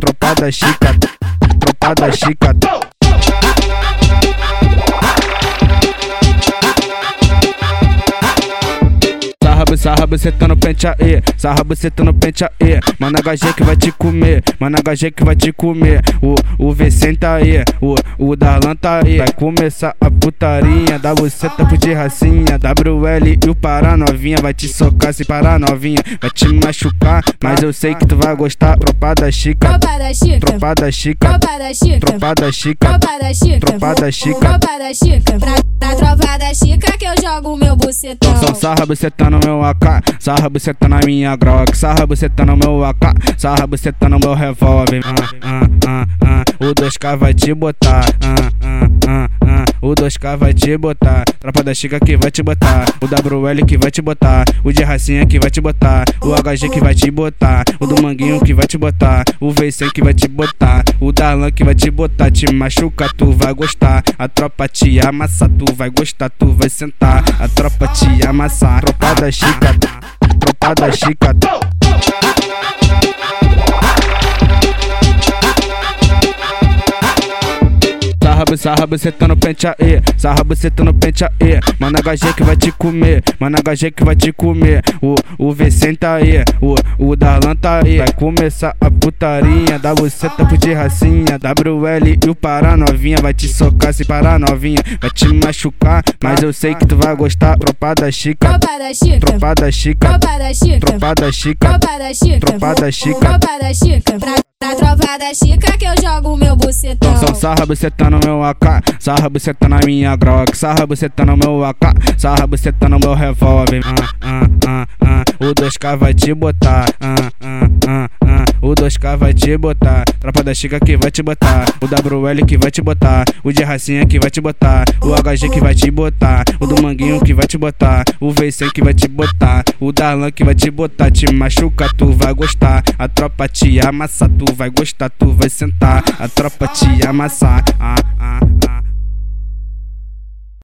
tropa da chica, tropa da chica. Sarra, buceta no pente aí, sarra, buceta no pente aí. Mano, HG que vai te comer, mano, HG que vai te comer. O, o Vicente tá aí, o, o Darlan tá aí. Vai começar a putaria, da buceta pro de racinha. WL e o Pará novinha, vai te socar se parar novinha. Vai te machucar, mas eu sei que tu vai gostar. Tropa da chica, Tropa da chica, tropa da chica, tropa da chica, tropa da chica. tropa da chica, chica. chica. Pra, pra tropa da chica que eu jogo o meu bucetão. Só sarra buceta no meu AK, sarra buceta na minha Glock, sarra buceta no meu AK, sarra buceta no meu revólver. Ah, ah, ah, ah. O 2K vai te botar. Ah, ah, ah. O 2K vai te botar. Tropa da Chica que vai te botar. O WL que vai te botar. O de Racinha que vai te botar. O HG que vai te botar. O do Manguinho que vai te botar. O VC que vai te botar. O Darlan que vai te botar. Te machuca, tu vai gostar. A tropa te amassa, tu vai gostar, tu vai sentar. A tropa te amassa. Tropa da Chica. Tropa da Chica. Sarra, sarra, buceta no pente aí, sarra, buceta no pente aí. Mano, HG que vai te comer, mano, HG que vai te comer. O, o Vicente tá aí, o, o Darlan tá aí. Vai começar a putaria, da buceta pro de racinha. WL e o Pará novinha, vai te socar se parar novinha. Vai te machucar, mas eu sei que tu vai gostar. Tropa da chica, Tropa da chica, tropa da chica, tropa da chica, tropa da chica. tropa da chica, Tropa da chica. chica. Tropa da chica que eu jogo o meu bucetão. Só sarra buceta no meu AK, sarra buceta na minha Glock, sarra buceta no meu AK, sarra buceta no meu revólver. Ah, ah, ah, ah. O 2K vai te botar. Ah, ah. O 2K vai te botar. Tropa da Chica que vai te botar. O WL que vai te botar. O de Racinha que vai te botar. O HG que vai te botar. O do Manguinho que vai te botar. O VC que vai te botar. O Darlan que vai te botar. Te machuca, tu vai gostar. A tropa te amassa, tu vai gostar, tu vai sentar. A tropa te amassa. Ah,